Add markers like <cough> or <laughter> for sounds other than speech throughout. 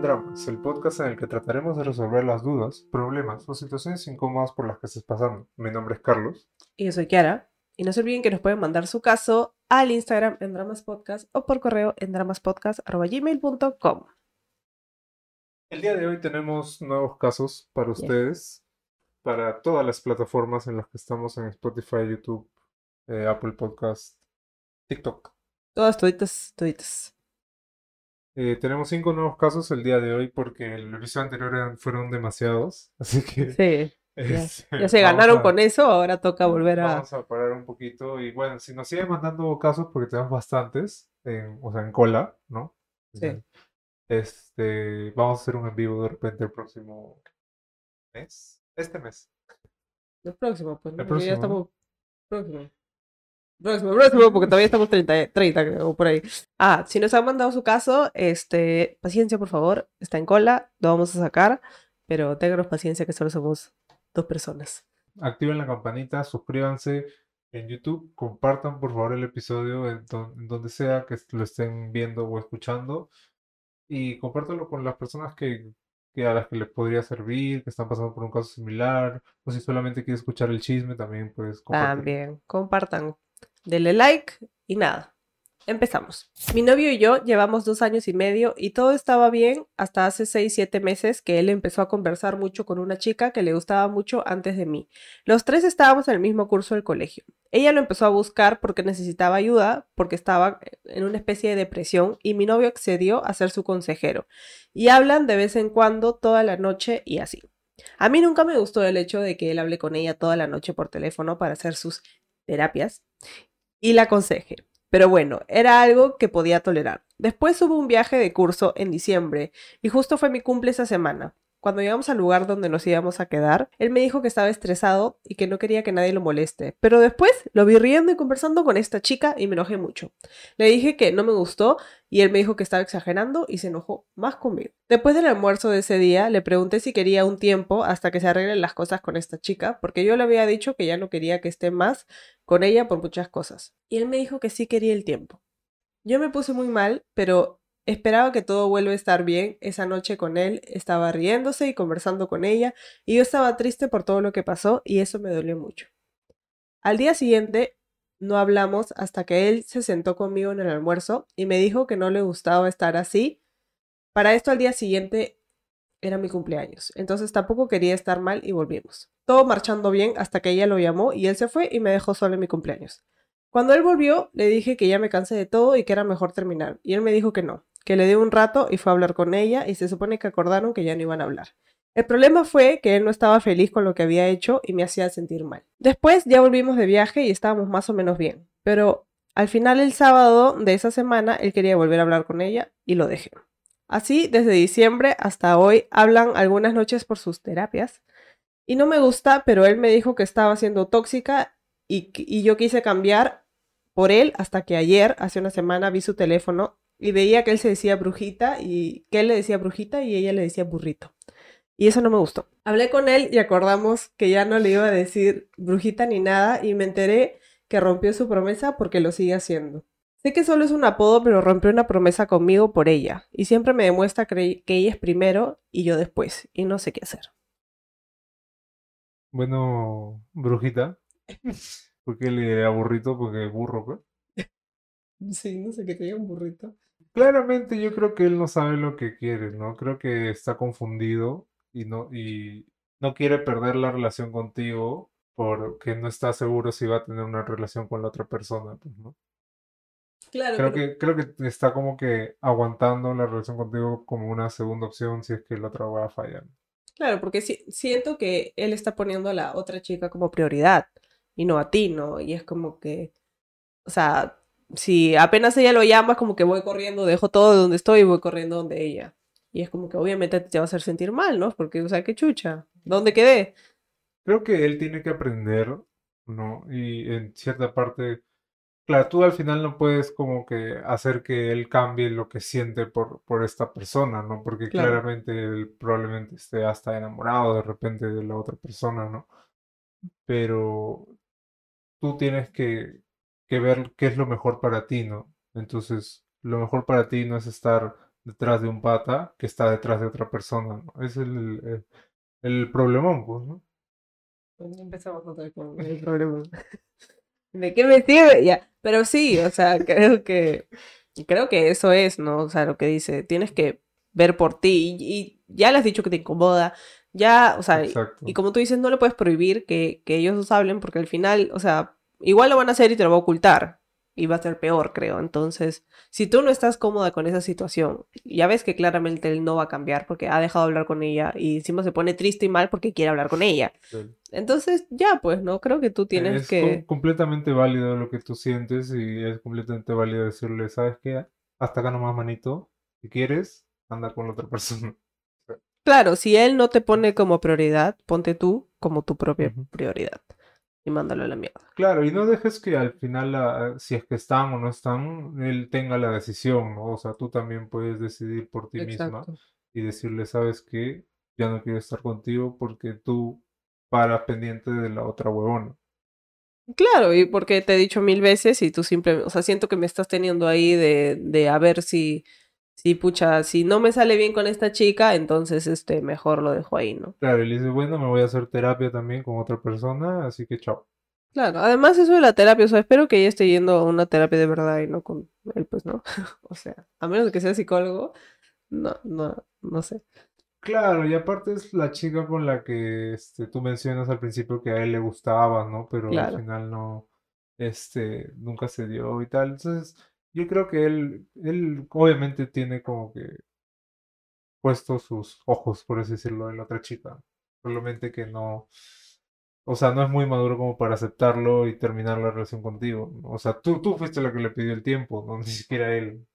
Dramas, el podcast en el que trataremos de resolver las dudas, problemas o situaciones incómodas por las que estés pasando. Mi nombre es Carlos. Y yo soy Kiara. Y no se olviden que nos pueden mandar su caso al Instagram en Dramas Podcast o por correo en dramaspodcast.gmail.com. El día de hoy tenemos nuevos casos para ustedes, para todas las plataformas en las que estamos en Spotify, YouTube, eh, Apple Podcast, TikTok. Todas, toditas, toditas. Eh, tenemos cinco nuevos casos el día de hoy porque el episodio anterior eran- fueron demasiados, <laughs> así que Sí. Ya, este, ya se ganaron a- con eso, ahora toca volver a... Vamos a parar un poquito y bueno, si nos siguen mandando casos porque tenemos bastantes, en, o sea, en cola, ¿no? Sí. Este, vamos a hacer un en vivo de repente el próximo mes, este mes. El próximo, pues. El Porque ya próximo, estamos... Próximo. Próximo, próximo, porque todavía estamos 30, 30 creo, por ahí. Ah, si nos han mandado su caso, este, paciencia, por favor, está en cola, lo vamos a sacar, pero ténganos paciencia que solo somos dos personas. Activen la campanita, suscríbanse en YouTube, compartan por favor el episodio en, don- en donde sea que lo estén viendo o escuchando y compártanlo con las personas que, que a las que les podría servir, que están pasando por un caso similar, o si solamente quieren escuchar el chisme también, pues compártelo. También, compartan, denle like y nada. Empezamos. Mi novio y yo llevamos dos años y medio y todo estaba bien hasta hace seis, siete meses que él empezó a conversar mucho con una chica que le gustaba mucho antes de mí. Los tres estábamos en el mismo curso del colegio. Ella lo empezó a buscar porque necesitaba ayuda, porque estaba en una especie de depresión y mi novio accedió a ser su consejero. Y hablan de vez en cuando, toda la noche y así. A mí nunca me gustó el hecho de que él hable con ella toda la noche por teléfono para hacer sus terapias y la aconseje. Pero bueno, era algo que podía tolerar. Después hubo un viaje de curso en diciembre y justo fue mi cumple esa semana. Cuando llegamos al lugar donde nos íbamos a quedar, él me dijo que estaba estresado y que no quería que nadie lo moleste. Pero después lo vi riendo y conversando con esta chica y me enojé mucho. Le dije que no me gustó y él me dijo que estaba exagerando y se enojó más conmigo. Después del almuerzo de ese día, le pregunté si quería un tiempo hasta que se arreglen las cosas con esta chica, porque yo le había dicho que ya no quería que esté más con ella por muchas cosas. Y él me dijo que sí quería el tiempo. Yo me puse muy mal, pero esperaba que todo vuelva a estar bien. Esa noche con él estaba riéndose y conversando con ella, y yo estaba triste por todo lo que pasó y eso me dolió mucho. Al día siguiente no hablamos hasta que él se sentó conmigo en el almuerzo y me dijo que no le gustaba estar así. Para esto al día siguiente era mi cumpleaños, entonces tampoco quería estar mal y volvimos. Todo marchando bien hasta que ella lo llamó y él se fue y me dejó solo en mi cumpleaños. Cuando él volvió, le dije que ya me cansé de todo y que era mejor terminar, y él me dijo que no, que le dio un rato y fue a hablar con ella y se supone que acordaron que ya no iban a hablar. El problema fue que él no estaba feliz con lo que había hecho y me hacía sentir mal. Después ya volvimos de viaje y estábamos más o menos bien, pero al final el sábado de esa semana él quería volver a hablar con ella y lo dejé. Así, desde diciembre hasta hoy, hablan algunas noches por sus terapias. Y no me gusta, pero él me dijo que estaba siendo tóxica y, yo quise cambiar por él hasta que ayer, hace una semana, vi su teléfono y veía que él se decía brujita y que él le decía brujita y ella le decía burrito. Y eso no me gustó. Hablé con él y acordamos que ya no le iba a decir brujita ni nada y me enteré que rompió su promesa porque lo sigue haciendo. Sé que solo es un apodo, pero rompió una promesa conmigo por ella y siempre me demuestra que ella es primero y yo después y no sé qué hacer. Bueno, brujita, <laughs> porque le diré a burrito porque burro, pues. Sí, no sé qué te diga un burrito. Claramente yo creo que él no sabe lo que quiere, ¿no? Creo que está confundido y no, y no quiere perder la relación contigo porque no está seguro si va a tener una relación con la otra persona, pues, ¿no? Claro, Creo pero- que, creo que está como que aguantando la relación contigo como una segunda opción si es que la otra va a fallar. Claro, porque si- siento que él está poniendo a la otra chica como prioridad y no a ti, ¿no? Y es como que, o sea, si apenas ella lo llama, es como que voy corriendo, dejo todo de donde estoy y voy corriendo donde ella. Y es como que obviamente te va a hacer sentir mal, ¿no? Porque, o sea, qué chucha, ¿dónde quedé? Creo que él tiene que aprender, ¿no? Y en cierta parte, claro, tú al final no puedes como que hacer que él cambie lo que siente por, por esta persona, ¿no? Porque Claro. claramente él probablemente esté hasta enamorado de repente de la otra persona, ¿no? Pero tú tienes que, que ver qué es lo mejor para ti, ¿no? Entonces, lo mejor para ti no es estar detrás de un pata que está detrás de otra persona, ¿no? Es el, el, el problemón, pues, ¿no? Empezamos otra con el problema. <laughs> ¿De qué me sirve? Ya. Pero sí, o sea, creo que creo que eso es, ¿no? O sea, lo que dice, tienes que ver por ti y, y ya le has dicho que te incomoda, ya, o sea, y, y como tú dices, no le puedes prohibir que, que ellos dos hablen porque al final, o sea, igual lo van a hacer y te lo va a ocultar y va a ser peor, creo. Entonces, si tú no estás cómoda con esa situación, ya ves que claramente él no va a cambiar porque ha dejado de hablar con ella y encima se pone triste y mal porque quiere hablar con ella. Sí. Entonces, ya, pues, ¿no? Creo que tú tienes Es que... com- completamente válido lo que tú sientes y es completamente válido decirle, ¿sabes qué? Hasta acá nomás, manito. Si quieres, anda con la otra persona. Claro, si él no te pone como prioridad, ponte tú como tu propia prioridad y mándalo a la mierda. Claro, y no dejes que al final, la- si es que están o no están, él tenga la decisión, ¿no? O sea, tú también puedes decidir por ti misma y decirle, ¿sabes qué? Ya no quiero estar contigo porque tú paras pendiente de la otra huevona. Claro, y porque te he dicho mil veces y tú simplemente, o sea, siento que me estás teniendo ahí de, de a ver si, si, pucha, si no me sale bien con esta chica, entonces, este, mejor lo dejo ahí, ¿no? Claro, y le dices, bueno, me voy a hacer terapia también con otra persona, así que chao. Claro, además eso de la terapia, o sea, espero que ella esté yendo a una terapia de verdad y no con él, pues, ¿no? <laughs> O sea, a menos que sea psicólogo, no, no, no sé. Claro, y aparte es la chica con la que este, tú mencionas al principio que a él le gustaba, ¿no? Pero al Claro. final no, este, nunca se dio y tal. Entonces, yo creo que él, él obviamente tiene como que puesto sus ojos, por así decirlo, en la otra chica. Solamente que no, o sea, no es muy maduro como para aceptarlo y terminar la relación contigo. O sea, tú, tú fuiste la que le pidió el tiempo, no <laughs> ni siquiera él.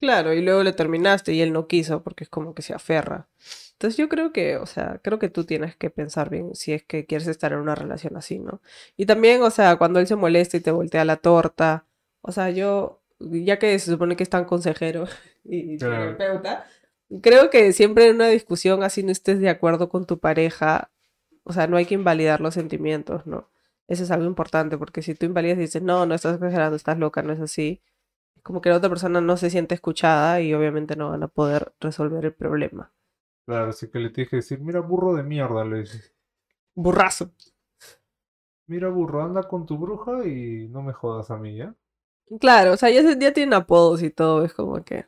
Claro, y luego le terminaste y él no quiso porque es como que se aferra. Entonces yo creo que, o sea, creo que tú tienes que pensar bien si es que quieres estar en una relación así, ¿no? Y también, o sea, cuando él se molesta y te voltea la torta, o sea, yo, ya que se supone que es tan consejero <laughs> y Claro. terapeuta, creo que siempre en una discusión así no estés de acuerdo con tu pareja, o sea, no hay que invalidar los sentimientos, ¿no? Eso es algo importante porque si tú invalidas y dices, no, no estás exagerando, estás loca, no es así como que la otra persona no se siente escuchada y obviamente no van a poder resolver el problema. Claro, así que le tienes que decir, mira, burro de mierda, le dices. Burrazo. Mira, burro, anda con tu bruja y no me jodas a mí, ¿ya? Claro, o sea, ya, ya tienen apodos y todo, es como que,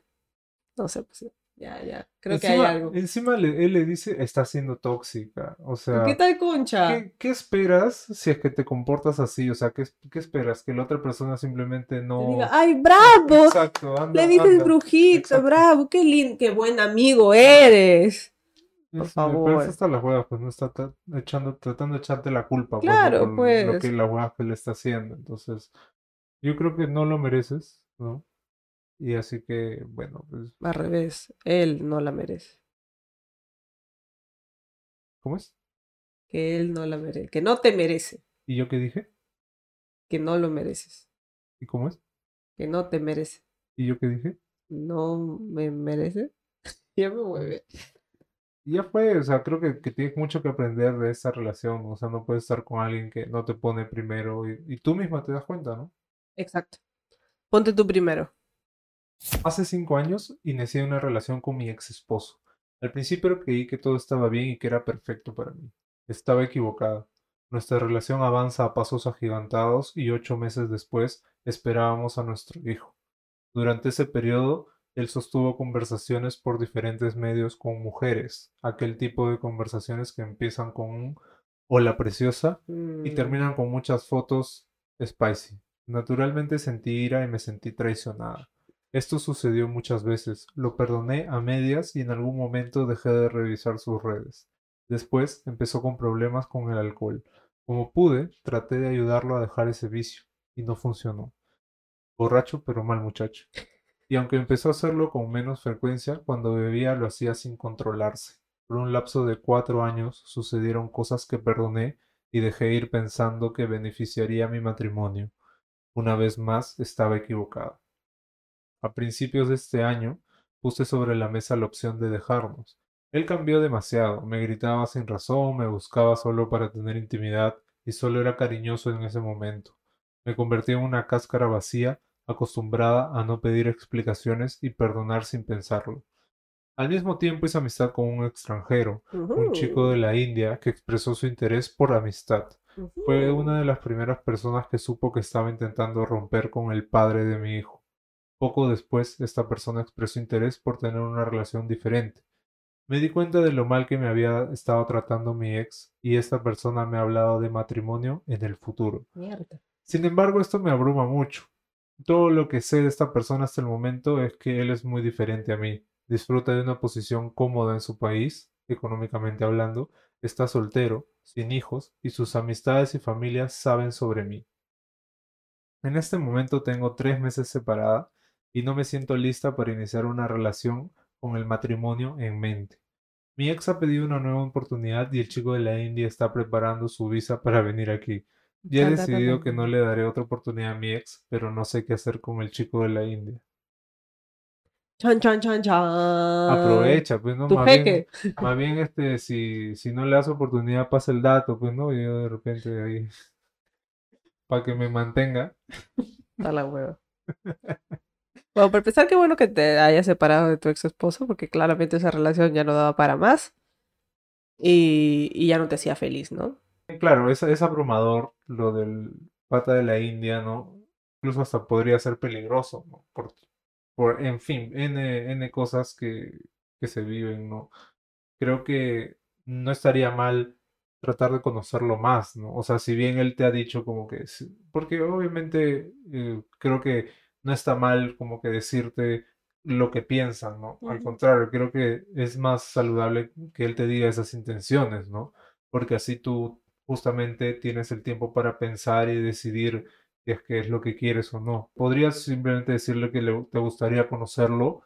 no sé, pues ya, ya, creo que hay algo. encima le- él le dice, está siendo tóxica. O sea, ¿Qué tal, concha? ¿qué, qué esperas si es que te comportas así? O sea, ¿qué, qué esperas? Que la otra persona simplemente Le no... diga, ¡ay, bravo! Exacto, anda, Le dices anda. brujito, Exacto. bravo, qué lindo, qué buen amigo eres. por favor. Pero hasta las huevas, pues no está echando, tratando de echarte la culpa, pues. Claro, por lo pues. que la huevas que le está haciendo. Entonces, yo creo que no lo mereces, ¿no? Y así que, bueno, pues, Al revés, él no la merece. ¿cómo es? Que él no la merece, que no te merece, ¿Y yo qué dije? que no lo mereces, ¿Y cómo es? que no te merece. ¿Y yo qué dije? no me merece. <laughs> Ya me mueve. Ya fue, o sea, creo que, que tienes mucho que aprender de esa relación, o sea, no puedes estar con alguien que no te pone primero y, y tú misma te das cuenta, ¿no? Exacto. Ponte tú primero. Hace cinco años inicié una relación con mi ex esposo. Al principio creí que todo estaba bien y que era perfecto para mí. Estaba equivocada. Nuestra relación avanza a pasos agigantados y ocho meses después esperábamos a nuestro hijo. Durante ese periodo, él sostuvo conversaciones por diferentes medios con mujeres, aquel tipo de conversaciones que empiezan con un hola preciosa y Mm, terminan con muchas fotos spicy. Naturalmente sentí ira y me sentí traicionada. Esto sucedió muchas veces. Lo perdoné a medias y en algún momento dejé de revisar sus redes. Después empezó con problemas con el alcohol. Como pude, traté de ayudarlo a dejar ese vicio y no funcionó. Borracho pero mal muchacho. Y aunque empezó a hacerlo con menos frecuencia, cuando bebía lo hacía sin controlarse. Por un lapso de cuatro años sucedieron cosas que perdoné y dejé ir pensando que beneficiaría mi matrimonio. Una vez más estaba equivocado. A principios de este año puse sobre la mesa la opción de dejarnos. Él cambió demasiado, me gritaba sin razón, me buscaba solo para tener intimidad y solo era cariñoso en ese momento. Me convertí en una cáscara vacía, acostumbrada a no pedir explicaciones y perdonar sin pensarlo. Al mismo tiempo hice amistad con un extranjero, un chico de la India que expresó su interés por amistad. Fue una de las primeras personas que supo que estaba intentando romper con el padre de mi hijo. Poco después, esta persona expresó interés por tener una relación diferente. Me di cuenta de lo mal que me había estado tratando mi ex y esta persona me ha hablado de matrimonio en el futuro. Mierda. Sin embargo, esto me abruma mucho. Todo lo que sé de esta persona hasta el momento es que él es muy diferente a mí. Disfruta de una posición cómoda en su país, económicamente hablando, está soltero, sin hijos, y sus amistades y familias saben sobre mí. En este momento tengo tres meses separada y no me siento lista para iniciar una relación con el matrimonio en mente. Mi ex ha pedido una nueva oportunidad y el chico de la India está preparando su visa para venir aquí. Ya he decidido que no le daré otra oportunidad a mi ex, pero no sé qué hacer con el chico de la India. Chan, chan, chan, chan. Aprovecha, pues no, Tu más bien, más bien este, si, si no le das oportunidad, pasa el dato, pues no, y yo de repente ahí, para que me mantenga. Está la hueva. Bueno, por empezar, qué bueno que te hayas separado de tu ex esposo, porque claramente esa relación ya no daba para más y, y ya no te hacía feliz, ¿no? Claro, es, es abrumador lo del pata de la India, ¿no? Incluso hasta podría ser peligroso, ¿no? Por, por, en fin, N, N cosas que, que se viven, ¿no? Creo que no estaría mal tratar de conocerlo más, ¿no? O sea, si bien él te ha dicho como que, porque obviamente eh, creo que no está mal como que decirte lo que piensan, ¿no? Al contrario, creo que es más saludable que él te diga esas intenciones, ¿no? Porque así tú justamente tienes el tiempo para pensar y decidir si es que es lo que quieres o no. Podrías simplemente decirle que le- te gustaría conocerlo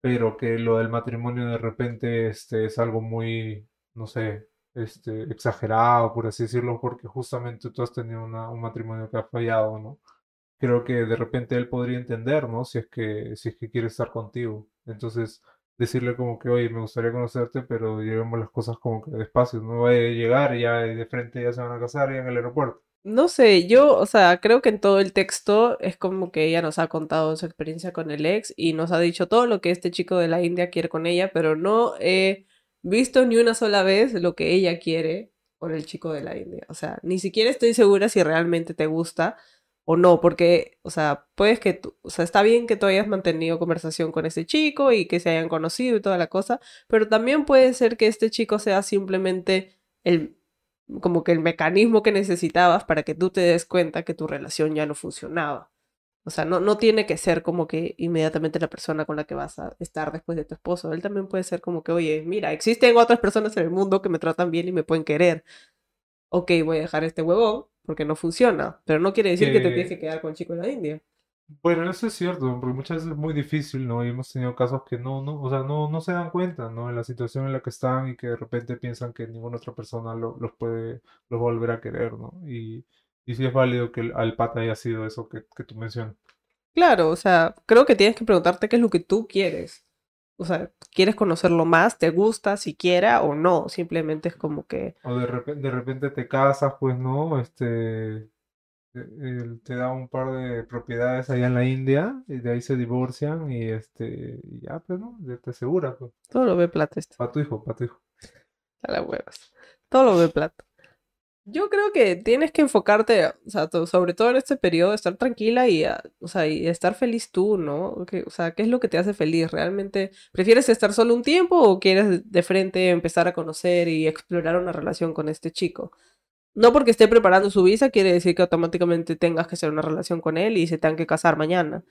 pero que lo del matrimonio de repente este, es algo muy, no sé, este, exagerado, por así decirlo, porque justamente tú has tenido una- un matrimonio que ha fallado, ¿no? Creo que de repente él podría entender, ¿no? Si es que, si es que quiere estar contigo. Entonces, decirle como que, oye, me gustaría conocerte, pero llevemos las cosas como que despacio, no vaya a llegar ya de frente ya se van a casar ya en el aeropuerto. No sé, yo, o sea, creo que en todo el texto es como que ella nos ha contado su experiencia con el ex y nos ha dicho todo lo que este chico de la India quiere con ella, pero no he visto ni una sola vez lo que ella quiere con el chico de la India. O sea, ni siquiera estoy segura si realmente te gusta o no, porque, o sea, puedes que tú, o sea, está bien que tú hayas mantenido conversación con ese chico y que se hayan conocido y toda la cosa, pero también puede ser que este chico sea simplemente el como que el mecanismo que necesitabas para que tú te des cuenta que tu relación ya no funcionaba. O sea, no, no tiene que ser como que inmediatamente la persona con la que vas a estar después de tu esposo. Él también puede ser como que, oye, mira, existen otras personas en el mundo que me tratan bien y me pueden querer. Ok, voy a dejar este huevón porque no funciona. Pero no quiere decir que te tienes Que que quedar con el chico de la India. Bueno, eso es cierto, porque muchas veces es muy difícil, ¿no? Y hemos tenido casos que no, no, o sea, no, no se dan cuenta, ¿no? En la situación en la que están y que de repente piensan que ninguna otra persona lo- los puede, los volver a querer, ¿no? Y, y sí es válido que el- al pata haya sido eso que, que tú mencionas. Claro, o sea, creo que tienes que preguntarte qué es lo que tú quieres. O sea, ¿quieres conocerlo más? ¿Te gusta siquiera o no? Simplemente es como que O de repente, de repente te casas, pues, ¿no? Este, te da un par de propiedades allá en la India y de ahí se divorcian y este, y ya, pues, ¿no? Ya te aseguras, pues, todo lo ve plata esto. para tu hijo, para tu hijo. A las huevas. Todo lo ve plata. Yo creo que tienes que enfocarte, o sea, to- sobre todo en este periodo, estar tranquila y, ah, o sea, y estar feliz tú, ¿no? Que- o sea, ¿qué es lo que te hace feliz? ¿Realmente prefieres estar solo un tiempo o quieres de frente empezar a conocer y explorar una relación con este chico? No porque esté preparando su visa quiere decir que automáticamente tengas que hacer una relación con él y se tengan que casar mañana.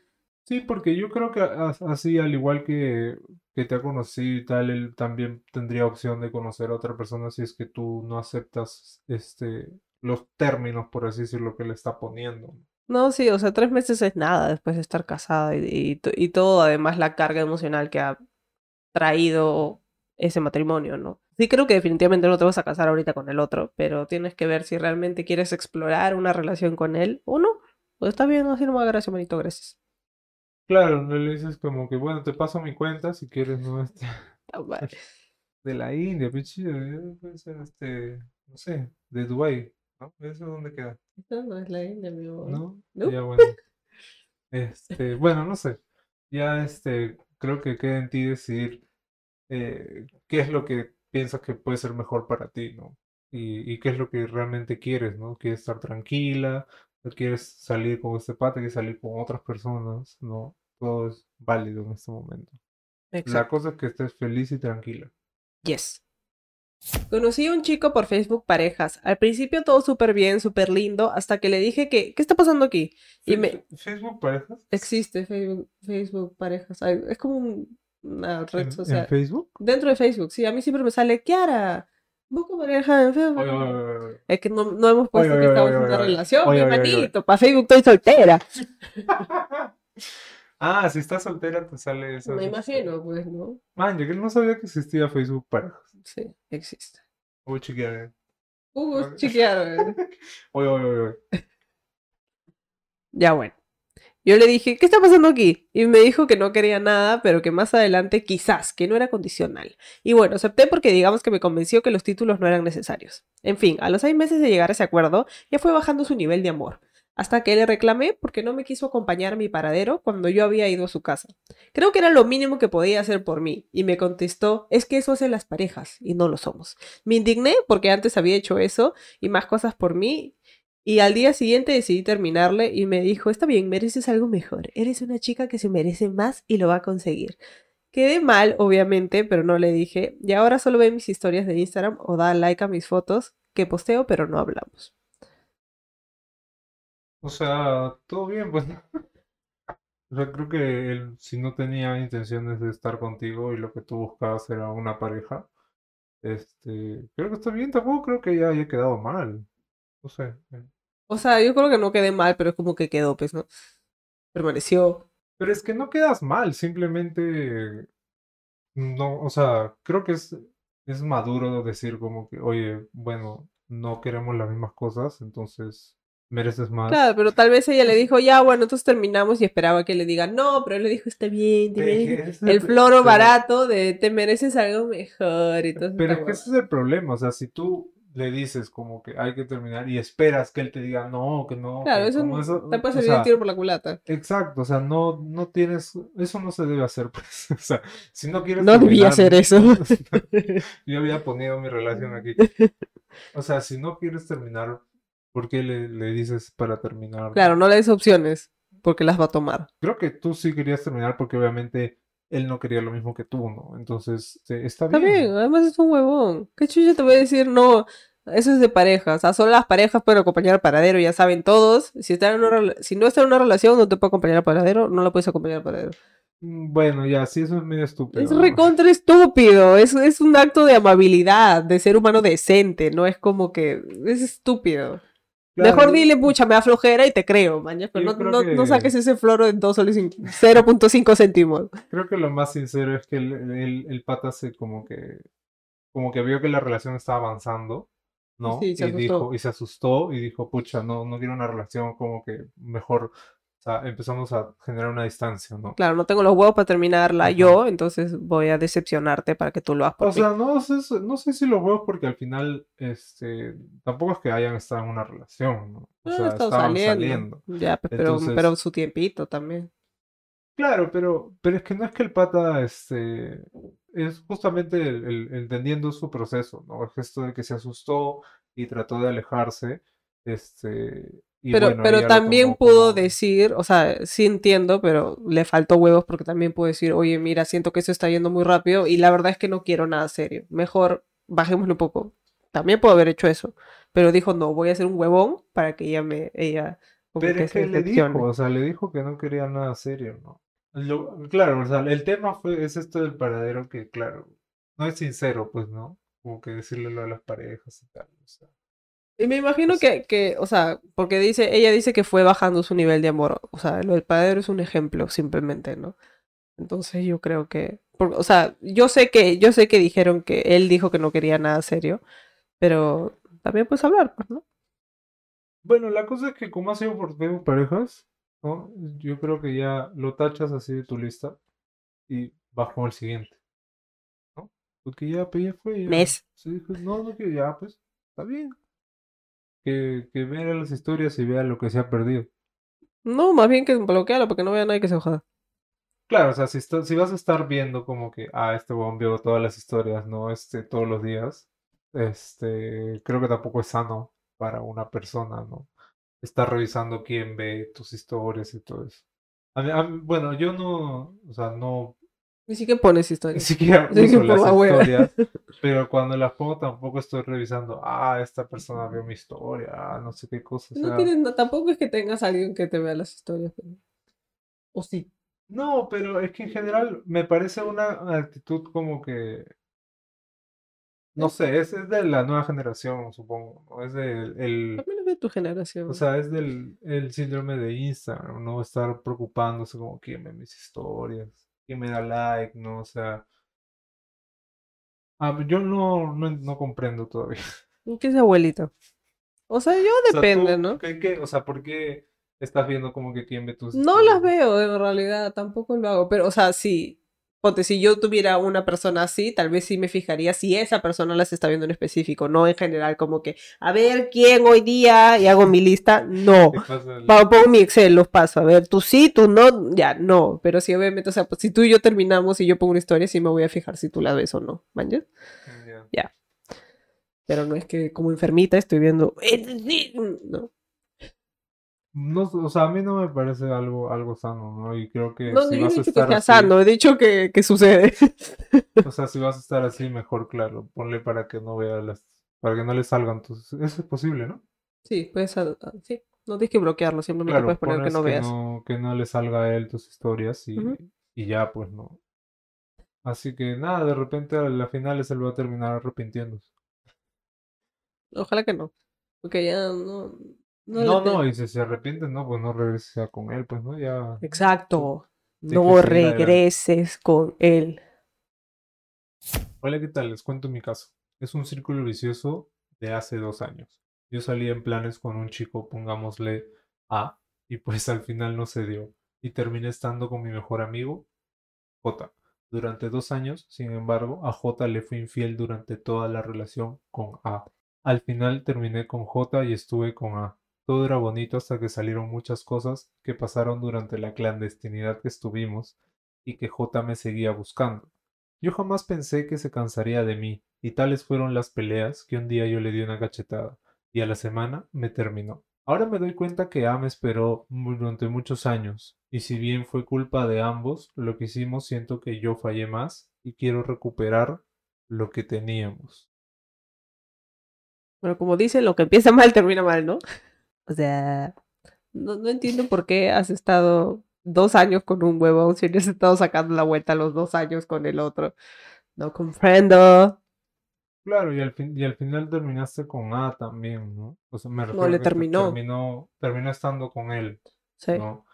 Sí, porque yo creo que as- así, al igual que, que te ha conocido y tal, él también tendría opción de conocer a otra persona si es que tú no aceptas este, los términos, por así decirlo, que le está poniendo. No, sí, o sea, tres meses es nada después de estar casada y, y, y todo, además la carga emocional que ha traído ese matrimonio, ¿no? Sí creo que definitivamente no te vas a casar ahorita con el otro, pero tienes que ver si realmente quieres explorar una relación con él o no. Pues está bien, así no me haga gracia, manito, gracias. Claro, no le dices como que, bueno, te paso mi cuenta si quieres, ¿no? Este, <laughs> <laughs> de la India, chido, eh, puede ser, este, no sé, de Dubái, ¿no? ¿Eso dónde queda? Esa no es la India, amigo. ¿No? Nope. Ya, bueno. <laughs> Este, bueno, no sé. Ya, este, creo que queda en ti decidir eh, qué es lo que piensas que puede ser mejor para ti, ¿no? Y, y qué es lo que realmente quieres, ¿no? ¿Quieres estar tranquila? ¿O ¿Quieres salir con este pata? ¿Quieres salir con otras personas? ¿No? Todo es válido en este momento. La cosa es que estés feliz y tranquila. Yes. Conocí a un chico por Facebook Parejas. Al principio todo súper bien, súper lindo, hasta que le dije que, ¿qué está pasando aquí? Y me, ¿Facebook parejas? existe Facebook, Facebook Parejas. Ay, Es como un- una red ¿En, en social. Facebook? Dentro de Facebook, sí, a mí siempre me sale, Kiara, busco pareja en Facebook. Oye, oye, oye, oye. Es que no, no hemos puesto que estamos en una relación, mi oye, oye, oye. manito. Para Facebook estoy soltera. <laughs> Ah, si estás soltera te sale eso. Me imagino, pues, ¿no? Man, yo que no sabía que existía Facebook parejas. Sí, existe. A chequear. Uh, Oye. chiquear. <laughs> Oye, oye, oye, oye. Ya bueno. Yo le dije, ¿qué está pasando aquí? Y me dijo que no quería nada, pero que más adelante quizás, que no era condicional. Y bueno, acepté porque digamos que me convenció que los títulos no eran necesarios. En fin, a los seis meses de llegar a ese acuerdo, ya fue bajando su nivel de amor. Hasta que le reclamé porque no me quiso acompañar a mi paradero cuando yo había ido a su casa. Creo que era lo mínimo que podía hacer por mí. Y me contestó, es que eso hacen las parejas y no lo somos. Me indigné porque antes había hecho eso y más cosas por mí y al día siguiente decidí terminarle y me dijo, está bien, mereces algo mejor. Eres una chica que se merece más y lo va a conseguir. Quedé mal, obviamente, pero no le dije. Y ahora solo ve mis historias de Instagram o da like a mis fotos que posteo, pero no hablamos. O sea, todo bien, pues. O sea, creo que él, si no tenía intenciones de estar contigo y lo que tú buscabas era una pareja, este, creo que está bien, tampoco creo que ya haya quedado mal. No sé. eh. O sea, yo creo que no quedé mal, pero es como que quedó, pues, ¿no? Permaneció. Pero es que no quedas mal, simplemente no, o sea, creo que es, es maduro decir como que, oye, bueno, no queremos las mismas cosas, entonces mereces más. Claro, pero tal vez ella le dijo, <laughs> ya, bueno, entonces terminamos y esperaba que le diga, no, pero él le dijo, está bien, mereces <laughs> el floro pero- barato de te mereces algo mejor y todo Pero es que ese es el problema, o sea, si tú le dices como que hay que terminar y esperas que él te diga no, que no, Claro, que eso, no- eso, te puede salir el tiro por la culata. exacto, o sea, no, no tienes, eso no se debe hacer, <laughs> pues, o sea, si no quieres No debía hacer eso. <laughs> <laughs> Yo había ponido mi relación aquí. O sea, si no quieres terminar, ¿por qué le, le dices para terminar? Claro, no le des opciones, porque las va a tomar. Creo que tú sí querías terminar porque obviamente él no quería lo mismo que tú, ¿no? Entonces, eh, está Está bien. bien, además es un huevón. ¿Qué chucha te voy a decir? No, eso es de parejas. O sea, solo las parejas pueden acompañar al paradero, ya saben todos. Si, están en una, si no está en una relación, no te puede acompañar al paradero, no la puedes acompañar al paradero. Mm, Bueno, ya, sí, eso es medio estúpido. Es recontra estúpido, es, es un acto de amabilidad, de ser humano decente, no es como que es estúpido. Claro, Mejor yo- dile, pucha, me da flojera y te creo, maña, pero no, no, no que- saques ese floro en 2 soles, cin- 0.5 <laughs> céntimos. Creo que lo más sincero es que el, el, el pata se como que como que vio que la relación estaba avanzando, ¿no? Sí, se y dijo, y se asustó y dijo, pucha, no, no quiero una relación como que mejor, o sea, empezamos a generar una distancia, ¿no? Claro, no tengo los huevos para terminarla Ajá. yo, entonces voy a decepcionarte para que tú lo hagas por O mí. sea, no sé, no sé si los huevos porque al final, este, tampoco es que hayan estado en una relación, ¿no? O Ah, sea, estaban saliendo. saliendo. Ya, pues, pero, Entonces- pero su tiempito también. Claro, pero, pero es que no es que el pata, este, es justamente el, el- entendiendo su proceso, ¿no? Es esto de que se asustó y trató de alejarse, este, y Pero, bueno, pero también pudo como- decir, o sea, sí entiendo, pero le faltó huevos porque también pudo decir, oye, mira, siento que eso está yendo muy rápido y la verdad es que no quiero nada serio. Mejor bajémoslo un poco. También pudo haber hecho eso, pero dijo, no, voy a hacer un huevón para que ella me, ella Pero que es que le dijo, o sea, le dijo que no quería nada serio, ¿no? Lo- claro, o sea, el tema fue, es esto del paradero que, claro, no es sincero, pues, ¿no? Como que decirle lo de las parejas y tal, o sea. Y me imagino que, que, o sea, porque dice, ella dice que fue bajando su nivel de amor. O sea, lo del paradero es un ejemplo, simplemente, ¿no? Entonces yo creo que, por- o sea, yo sé que, yo sé que dijeron que él dijo que no quería nada serio, pero también puedes hablar, pues, ¿no? Bueno, la cosa es que como ha sido por Facebook parejas, ¿no? Yo creo que ya lo tachas así de tu lista y vas con el siguiente, ¿no? Porque ya, pues, ya fue, ya. Mes. Dijo, no, no quiero, ya, pues, está bien. Que, que vea las historias y vea lo que se ha perdido. No, más bien que bloquealo para que no vea nadie que se joda. Claro, o sea, si, está- si vas a estar viendo como que, ah, este huevón vio todas las historias, ¿no? Este, todos los días, este, creo que tampoco es sano para una persona, ¿no? Estar revisando quién ve tus historias y todo eso. A mí- a mí- bueno, yo no, o sea, no, Ni siquiera pones ni historia. siquiera las historias, <laughs> pero cuando las pongo tampoco estoy revisando, ah, esta persona vio mi historia, no sé qué cosa, o No no- tampoco es que tengas a alguien que te vea las historias. pero- O sí. no, pero es que en general me parece una actitud como que No sé, es, es de la nueva generación, supongo. Es del, el, También es de tu generación. o sea, es del el síndrome de Instagram, no estar preocupándose como quién ve mis historias, quién me da like, ¿no? O sea, ah, yo no, no, no comprendo todavía. <laughs> ¿Qué es abuelito? O sea, yo O sea, depende, ¿no? ¿qué- qué? O sea, ¿por qué estás viendo como que quién ve tus No las veo en realidad, tampoco lo hago. Pero, o sea, sí. Ponte, si yo tuviera una persona así, tal vez sí me fijaría si esa persona las está viendo en específico, no en general, como que, a ver quién hoy día y hago mi lista. No. ¿Qué pasa el- Pongo mi Excel, los paso. A ver, tú sí, tú no, ya, no. Pero sí, obviamente, o sea, pues, si tú y yo terminamos y yo pongo una historia, sí me voy a fijar si tú la ves o no. ¿Mañas? Ya. Pero no es que como enfermita estoy viendo. "Eh, sí", No, No, o sea, a mí no me parece algo, algo sano, ¿no? Y creo que no, si no vas he a dicho que estar sea así, sano, he dicho que, que sucede. O sea, si vas a estar así, mejor, claro, ponle para que no vea las, para que no le salgan tus, eso es posible, ¿no? Sí, puedes, ah, ah, sí, no tienes que bloquearlo, simplemente Claro, puedes poner que no veas. no, que no le salga a él tus historias y, y ya, pues no. Así que nada, de repente a la final él va a terminar arrepintiéndose. Ojalá que no, porque ya no... No, No, y si se arrepiente, no, pues no regrese ya con él, pues no, ya. Exacto, no regreses con él. Hola, ¿qué tal? Les cuento mi caso. Es un círculo vicioso de hace dos años. Yo salí en planes con un chico, pongámosle A, y pues al final no se dio. Y terminé estando con mi mejor amigo, J. Durante dos años, sin embargo, a J le fui infiel durante toda la relación con A. Al final terminé con J y estuve con A. Todo era bonito hasta que salieron muchas cosas que pasaron durante la clandestinidad que estuvimos y que J me seguía buscando. Yo jamás pensé que se cansaría de mí, y tales fueron las peleas que un día yo le di una cachetada, y a la semana me terminó. Ahora me doy cuenta que A me esperó durante muchos años, y si bien fue culpa de ambos, lo que hicimos siento que yo fallé más y quiero recuperar lo que teníamos. Bueno, como dicen, lo que empieza mal termina mal, ¿no? O sea, no, no entiendo por qué has estado dos años con un huevón si has estado sacando la vuelta los dos años con el otro. No comprendo. Claro, y al fin, y al final terminaste con A también, ¿no? O sea, me No, refiero le que te- terminó. terminó, terminó estando con él. Sí. ¿no?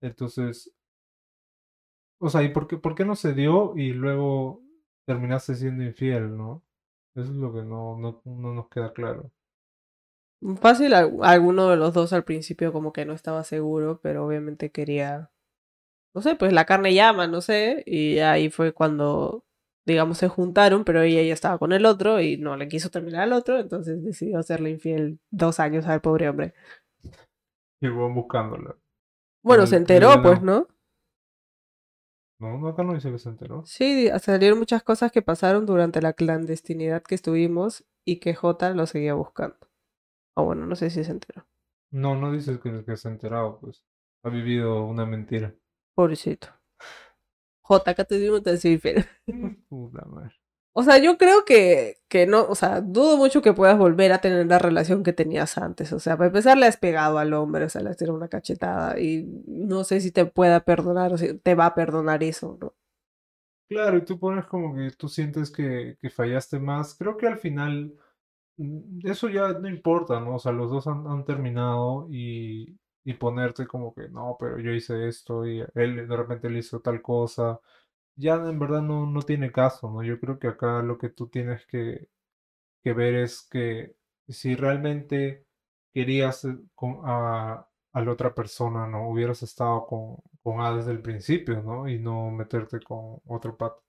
Entonces, o sea, ¿y por qué, por qué no se dio y luego terminaste siendo infiel, ¿no? Eso es lo que no, no, no nos queda claro. Fácil, al- alguno de los dos al principio como que no estaba seguro, pero obviamente quería, no sé, pues la carne llama, no sé, y ahí fue cuando, digamos, se juntaron, pero ella ya estaba con el otro y no le quiso terminar al otro, entonces decidió hacerle infiel dos años al pobre hombre. Y luego buscándola. Bueno, el- se enteró, pues, ¿no? No, no, acá no dice que se enteró. Sí, salieron muchas cosas que pasaron durante la clandestinidad que estuvimos y que J lo seguía buscando. O bueno, no sé si se enteró. No, no dice que, que se ha enterado, pues. Ha vivido una mentira. Pobrecito. J, acá te digo, te soy. <laughs> Puta madre. O sea, yo creo que, que no, o sea, dudo mucho que puedas volver a tener la relación que tenías antes. O sea, para empezar le has pegado al hombre, o sea, le has tirado una cachetada y no sé si te pueda perdonar o si te va a perdonar eso, ¿no? Claro, y tú pones como que tú sientes que, que fallaste más. Creo que al final eso ya no importa, ¿no? O sea, los dos han, terminado y, y ponerte como que no, pero yo hice esto y él de repente le hizo tal cosa. Ya en verdad no, no tiene caso, ¿no? Yo creo que acá lo que tú tienes que, que ver es que si realmente querías eh, a la otra persona, ¿no? Hubieras estado con, con A desde el principio, ¿no? Y no meterte con otro pato.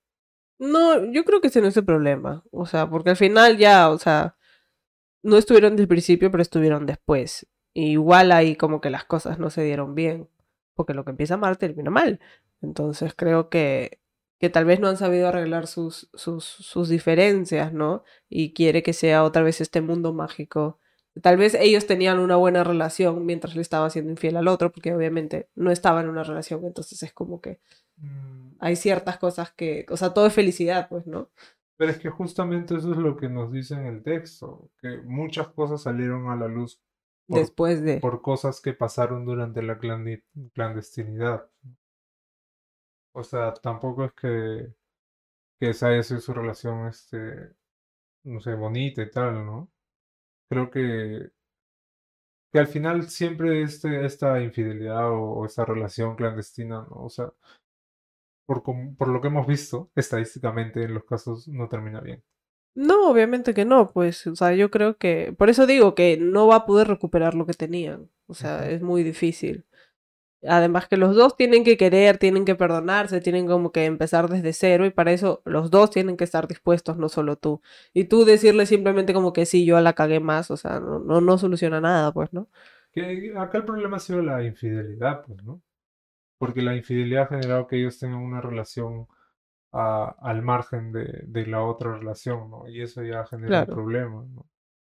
No, yo creo que ese no es el problema. O sea, porque al final ya, o sea, no estuvieron desde el principio, pero estuvieron después. Y igual ahí como que las cosas no se dieron bien. Porque lo que empieza mal termina mal. Entonces creo que, que tal vez no han sabido arreglar sus, sus, sus diferencias, ¿no? Y quiere que sea otra vez este mundo mágico. Tal vez ellos tenían una buena relación mientras le estaba siendo infiel al otro, porque obviamente no estaba en una relación, entonces es como que Mm, hay ciertas cosas que, o sea, todo es felicidad, pues, ¿no? Pero es que justamente eso es lo que nos dice en el texto, que muchas cosas salieron a la luz por, Después de... por cosas que pasaron durante la clandestinidad. O sea, tampoco es que, que esa haya sido su relación, este, no sé, bonita y tal, ¿no? Creo que, que al final siempre este, esta infidelidad o, o esta relación clandestina, ¿no? O sea, por, por lo que hemos visto, estadísticamente en los casos no termina bien. No, obviamente que no, pues, o sea, yo creo que, por eso digo que no va a poder recuperar lo que tenían, o sea, Ujú. es muy difícil. Además que los dos tienen que querer, tienen que perdonarse, tienen como que empezar desde cero y para eso los dos tienen que estar dispuestos, no solo tú. Y tú decirle simplemente como que sí, yo la cagué más, o sea, no, no, no soluciona nada, pues, ¿no? Que acá el problema ha sido la infidelidad, pues, ¿no? Porque la infidelidad ha generado que ellos tengan una relación a- al margen de, de la otra relación, ¿no? Y eso ya genera un Claro. problema, ¿no?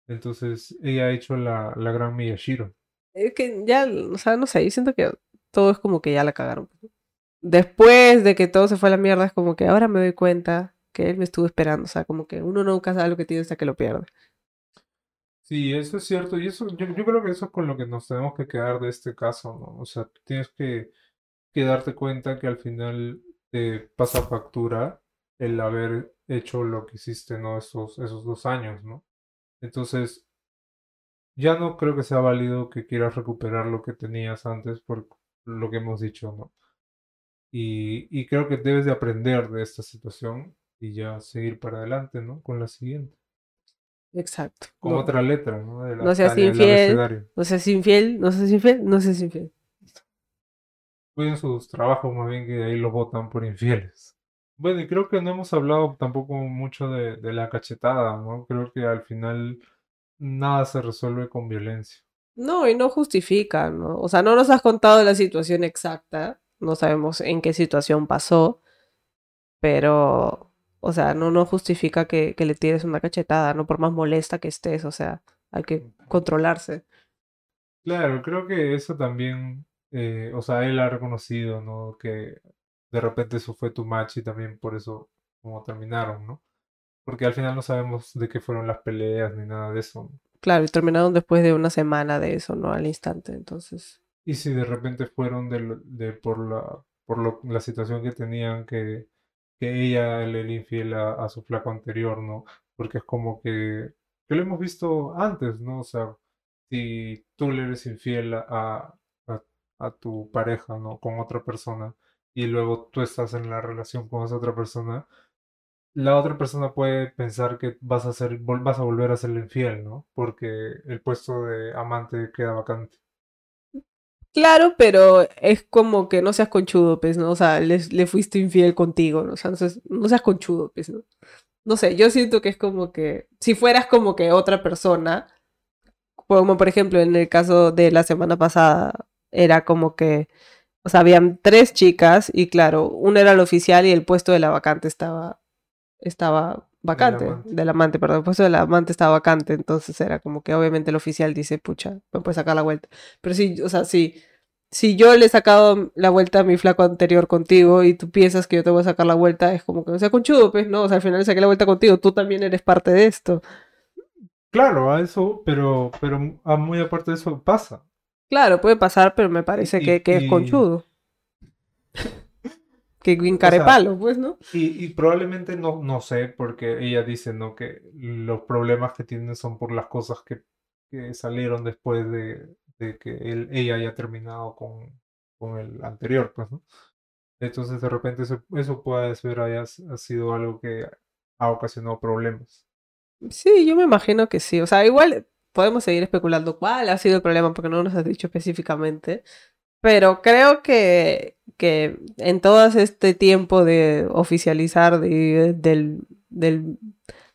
Entonces, ella ha hecho la, la gran Miyashiro. Es que ya, o sea, no sé, yo siento que todo es como que ya la cagaron. Después de que todo se fue a la mierda, es como que ahora me doy cuenta que él me estuvo esperando. O sea, como que uno nunca sabe lo que tiene hasta que lo pierde. Sí, eso es cierto. Y eso, yo, yo creo que eso es con lo que nos tenemos que quedar de este caso, ¿no? O sea, tienes que, que darte cuenta que al final te pasa factura el haber hecho lo que hiciste, ¿no? Esos, esos dos años, ¿no? Entonces, ya no creo que sea válido que quieras recuperar lo que tenías antes por lo que hemos dicho, ¿no? Y, y creo que debes de aprender de esta situación y ya seguir para adelante, ¿no? Con la siguiente. Exacto. Con No, otra letra, ¿no? De la, no seas infiel, no seas infiel, no seas infiel, no seas infiel. Cuiden sus trabajos más bien que de ahí los votan por infieles. Bueno, y creo que no hemos hablado tampoco mucho de, de la cachetada, ¿no? Creo que al final nada se resuelve con violencia. No, y no justifica, ¿no? O sea, no nos has contado la situación exacta. No sabemos en qué situación pasó. Pero, o sea, no, no justifica que, que le tires una cachetada, no por más molesta que estés. O sea, hay que controlarse. Claro, creo que eso también, eh, o sea, él ha reconocido, ¿no? Que de repente eso fue tu match y también por eso como terminaron, ¿no? Porque al final no sabemos de qué fueron las peleas ni nada de eso. ¿no? Claro, y terminaron después de una semana de eso, ¿no? Al instante, entonces. Y si de repente fueron de, de por la por lo- la situación que tenían que, que ella le era infiel a, a su flaco anterior, ¿no? Porque es como que, que lo hemos visto antes, ¿no? O sea, si tú le eres infiel a, a, tu pareja, ¿no? Con otra persona y luego tú estás en la relación con esa otra persona, la otra persona puede pensar que vas a ser, vas a volver a serle infiel, ¿no? Porque el puesto de amante queda vacante. Claro, pero es como que no seas conchudo, pues, ¿no? O sea, le, fuiste infiel contigo, ¿no? O sea, no seas, no seas conchudo, pues, ¿no? No sé, yo siento que es como que, si fueras como que otra persona, como por ejemplo en el caso de la semana pasada, era como que, o sea, habían tres chicas y claro, una era la oficial y el puesto de la vacante estaba, estaba vacante, amante. del amante, perdón, el puesto del amante estaba vacante, entonces era como que obviamente el oficial dice, pucha, me puede sacar la vuelta. Pero sí, o sea, sí, si yo le he sacado la vuelta a mi flaco anterior contigo y tú piensas que yo te voy a sacar la vuelta, es como que no sea conchudo, pues, ¿no? O sea, al final le saqué la vuelta contigo, tú también eres parte de esto. Claro, a eso, pero, pero a muy aparte de eso pasa. Claro, puede pasar, pero me parece Y- que, que es y- conchudo. <laughs> que encare sea, palo, pues, ¿no? Y, y probablemente no, no sé, porque ella dice, ¿no? Que los problemas que tiene son por las cosas que, que salieron después de, de que él, ella haya terminado con, con el anterior, pues, ¿no? Entonces, de repente, eso, eso puede ser haya ha sido algo que ha ocasionado problemas. Sí, yo me imagino que sí. O sea, igual podemos seguir especulando cuál ha sido el problema porque no nos has dicho específicamente. Pero creo que, que en todo este tiempo de oficializar de- del, del,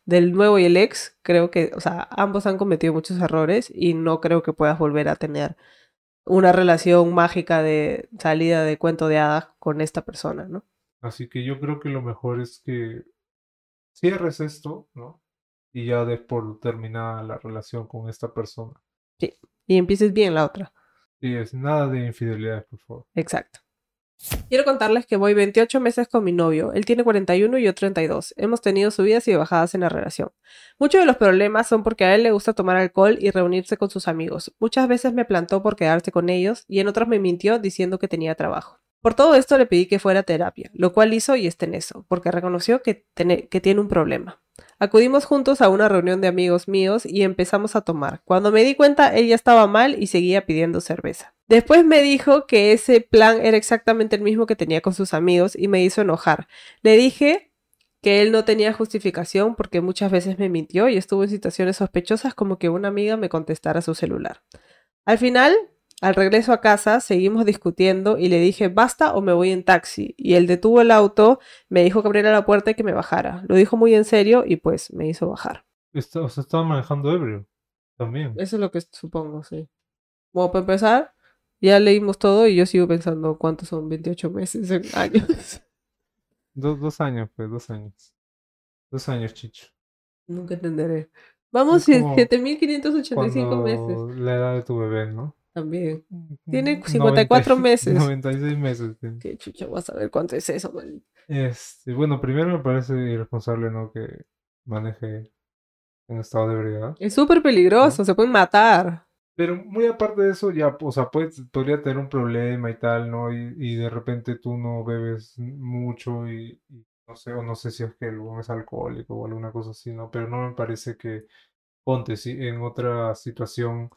del nuevo y el ex, creo que, o sea, ambos han cometido muchos errores y no creo que puedas volver a tener. una relación mágica de salida de cuento de hadas con esta persona, ¿no? Así que yo creo que lo mejor es que cierres esto, ¿no? Y ya des por terminada la relación con esta persona. Y empieces bien la otra. Y es nada de infidelidad, por favor. Exacto. Quiero contarles que voy 28 meses con mi novio. Él tiene 41 y yo 32. Hemos tenido subidas y bajadas en la relación. Muchos de los problemas son porque a él le gusta tomar alcohol y reunirse con sus amigos. Muchas veces me plantó por quedarse con ellos y en otras me mintió diciendo que tenía trabajo. Por todo esto le pedí que fuera a terapia, lo cual hizo y está en eso, porque reconoció que, que tiene un problema. Acudimos juntos a una reunión de amigos míos y empezamos a tomar. Cuando me di cuenta, él ya estaba mal y seguía pidiendo cerveza. Después me dijo que ese plan era exactamente el mismo que tenía con sus amigos y me hizo enojar. Le dije que él no tenía justificación porque muchas veces me mintió y estuvo en situaciones sospechosas como que una amiga me contestara su celular. Al final, al regreso a casa, seguimos discutiendo y le dije basta o me voy en taxi. Y él detuvo el auto, me dijo que abriera la puerta y que me bajara. Lo dijo muy en serio y pues me hizo bajar. Está, o sea, estaba manejando ebrio también. Eso es lo que supongo, sí. Bueno, para empezar, ya leímos todo y yo sigo pensando cuántos son 28 meses en <laughs> años. Dos, dos años, pues, dos años. Dos años, Chicho. Nunca entenderé. Vamos, 7.585 meses. La edad de tu bebé, ¿no? También. Tiene 54 meses. 96 meses. Qué chucha, vas a ver cuánto es eso, man. Este, bueno, primero me parece irresponsable, ¿no? Que maneje en estado de ebriedad. Es súper peligroso, se pueden matar. Pero muy aparte de eso, ya, o sea, puede, podría tener un problema y tal, ¿no? Y, y de repente tú no bebes mucho y, no sé, o no sé si es que el es alcohólico o alguna cosa así, ¿no? Pero no me parece que, ponte, si en otra situación,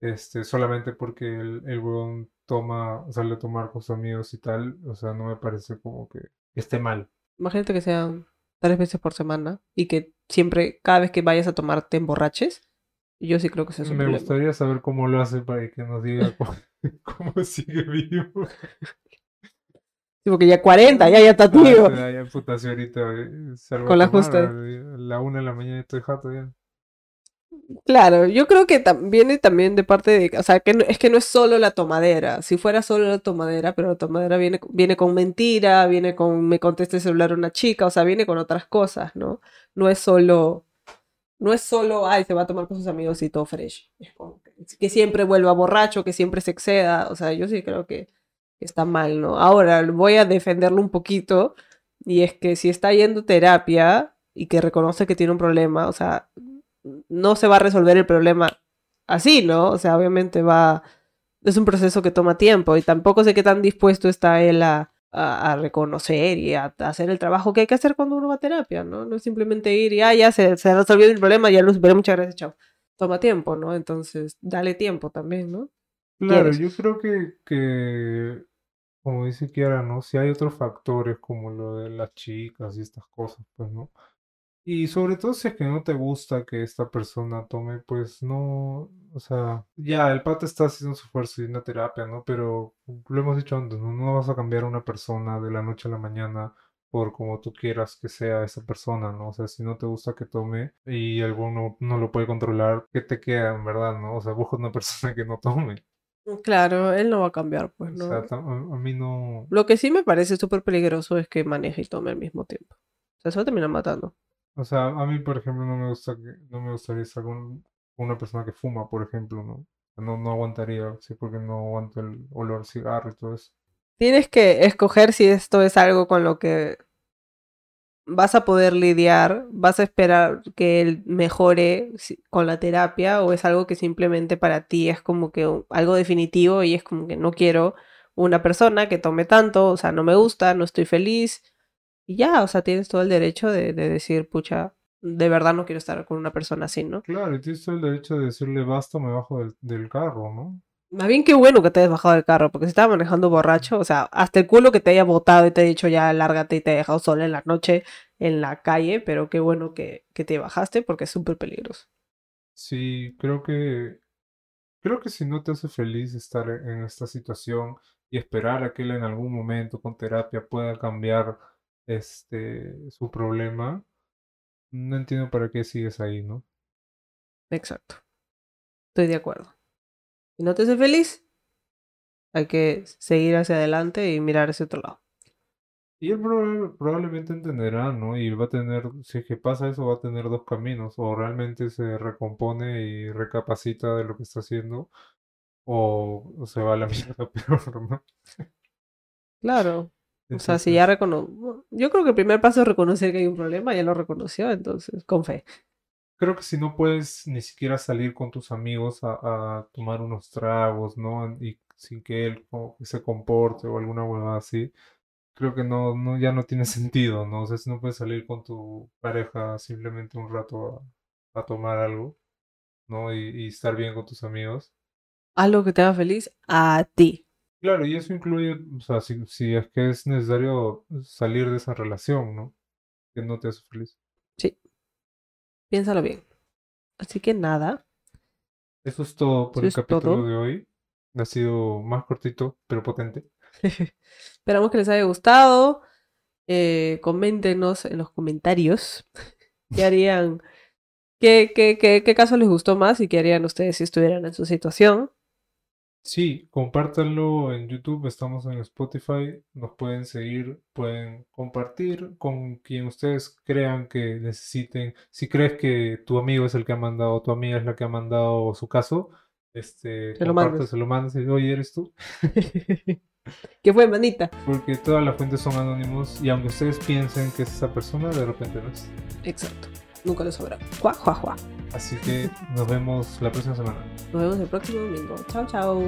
este, solamente porque el, el huevón toma, sale a tomar con sus amigos y tal, o sea, no me parece como que esté mal. Imagínate que sean tres veces por semana y que siempre, cada vez que vayas a tomar, te emborraches. Yo sí creo que eso es un Me problema. gustaría saber cómo lo hace para que nos diga cómo, <laughs> cómo sigue vivo. <laughs> Sí, porque ya 40, ya, ya está tío. Ah, ya, ya, puta, si ahorita eh, salgo a Con la tomar, justa. eh, A la una de la mañana estoy jato ya. Claro, yo creo que tam- viene también de parte de, o sea, que no- es que no es solo la tomadera. Si fuera solo la tomadera, pero la tomadera viene, viene con mentira, viene con me contesta el celular una chica, o sea, viene con otras cosas, ¿no? No es solo, no es solo, ay, se va a tomar con sus amigos y todo fresh. Que, que siempre vuelva borracho, que siempre se exceda, o sea, yo sí creo que está mal, ¿no? Ahora voy a defenderlo un poquito, y es que si está yendo terapia y que reconoce que tiene un problema, o sea, no se va a resolver el problema así, ¿no? O sea, obviamente va, es un proceso que toma tiempo y tampoco sé qué tan dispuesto está él a, a, a reconocer y a, a hacer el trabajo que hay que hacer cuando uno va a terapia, ¿no? No es simplemente ir y, ah, ya se, se resolvió el problema, ya lo superé, muchas gracias, chao. Toma tiempo, ¿no? Entonces, dale tiempo también, ¿no? Claro, ¿Quieres? yo creo que, que, como dice Kiara, ¿no? Si hay otros factores como lo de las chicas y estas cosas, pues, ¿no? Y sobre todo si es que no te gusta que esta persona tome, pues no, o sea, ya el pata está haciendo su esfuerzo y una terapia, ¿no? Pero lo hemos dicho antes, ¿no? No vas a cambiar a una persona de la noche a la mañana por como tú quieras que sea esa persona, ¿no? O sea, si no te gusta que tome y alguno no lo puede controlar, ¿qué te queda en verdad, ¿no? O sea, busca una <laughs> persona que no tome. Claro, él no va a cambiar, pues, O ¿no? sea, tam- a, a mí no... Lo que sí me parece súper peligroso es que maneje y tome al mismo tiempo. O sea, eso va a terminar matando. O sea, a mí, por ejemplo, no me gusta que, no me gustaría estar con una persona que fuma, por ejemplo, ¿no? No, no aguantaría, sí, porque no aguanto el olor cigarro y todo eso. Tienes que escoger si esto es algo con lo que vas a poder lidiar, vas a esperar que él mejore con la terapia o es algo que simplemente para ti es como que algo definitivo y es como que no quiero una persona que tome tanto, o sea, no me gusta, no estoy feliz y ya, o sea, tienes todo el derecho de, de decir, pucha, de verdad no quiero estar con una persona así, ¿no? Claro, y tienes todo el derecho de decirle basta, me bajo del, del carro, ¿no? Más bien qué bueno que te hayas bajado del carro, porque si estaba manejando borracho, o sea, hasta el culo que te haya botado y te haya dicho ya lárgate y te haya dejado sola en la noche en la calle, pero qué bueno que, que te bajaste porque es súper peligroso. Sí, creo que, creo que si no te hace feliz estar en en esta situación y esperar a que él en algún momento con terapia pueda cambiar este su problema, no entiendo para qué sigues ahí, ¿no? Exacto. Estoy de acuerdo. Si no te hace feliz, Hay que seguir hacia adelante y mirar hacia otro lado. Y él proba- probablemente entenderá, ¿no? Y va a tener, si es que pasa eso, va a tener dos caminos. O realmente se recompone y recapacita de lo que está haciendo, o, o se va a la <laughs> mierda peor, ¿no? Claro. O sea, si ya recono... Yo creo que el primer paso es reconocer que hay un problema, ya lo reconoció, entonces, con fe. creo que si no puedes ni siquiera salir con tus amigos a, a tomar unos tragos, ¿no? Y sin que él se comporte o alguna huevada así, creo que no, no, ya no tiene <laughs> sentido, ¿no? O sea, si no puedes salir con tu pareja simplemente un rato a, a tomar algo, ¿no? Y, y estar bien con tus amigos. Algo que te haga feliz a ti. Claro, y eso incluye, o sea, si, si es que es necesario salir de esa relación, ¿no? Que no te hace feliz. Sí, piénsalo bien. Así que nada, Eso es todo por eso el capítulo todo. de hoy. Ha sido más cortito, pero potente. <laughs> Esperamos que les haya gustado. Eh, coméntenos en los comentarios <laughs> qué harían, qué, qué, qué, qué caso les gustó más y qué harían ustedes si estuvieran en su situación. Sí, compártanlo en YouTube, estamos en Spotify, nos pueden seguir, pueden compartir con quien ustedes crean que necesiten. Si crees que tu amigo es el que ha mandado, tu amiga es la que ha mandado su caso, este, Se lo mandas. se lo mandas y oye, eres tú. <laughs> ¿Qué fue, manita? Porque todas las fuentes son anónimos y aunque ustedes piensen que es esa persona, de repente no es. Exacto. Nunca lo sabrá. Juá, juá, juá. Así que nos vemos la próxima semana. Nos vemos el próximo domingo. Chao, chao.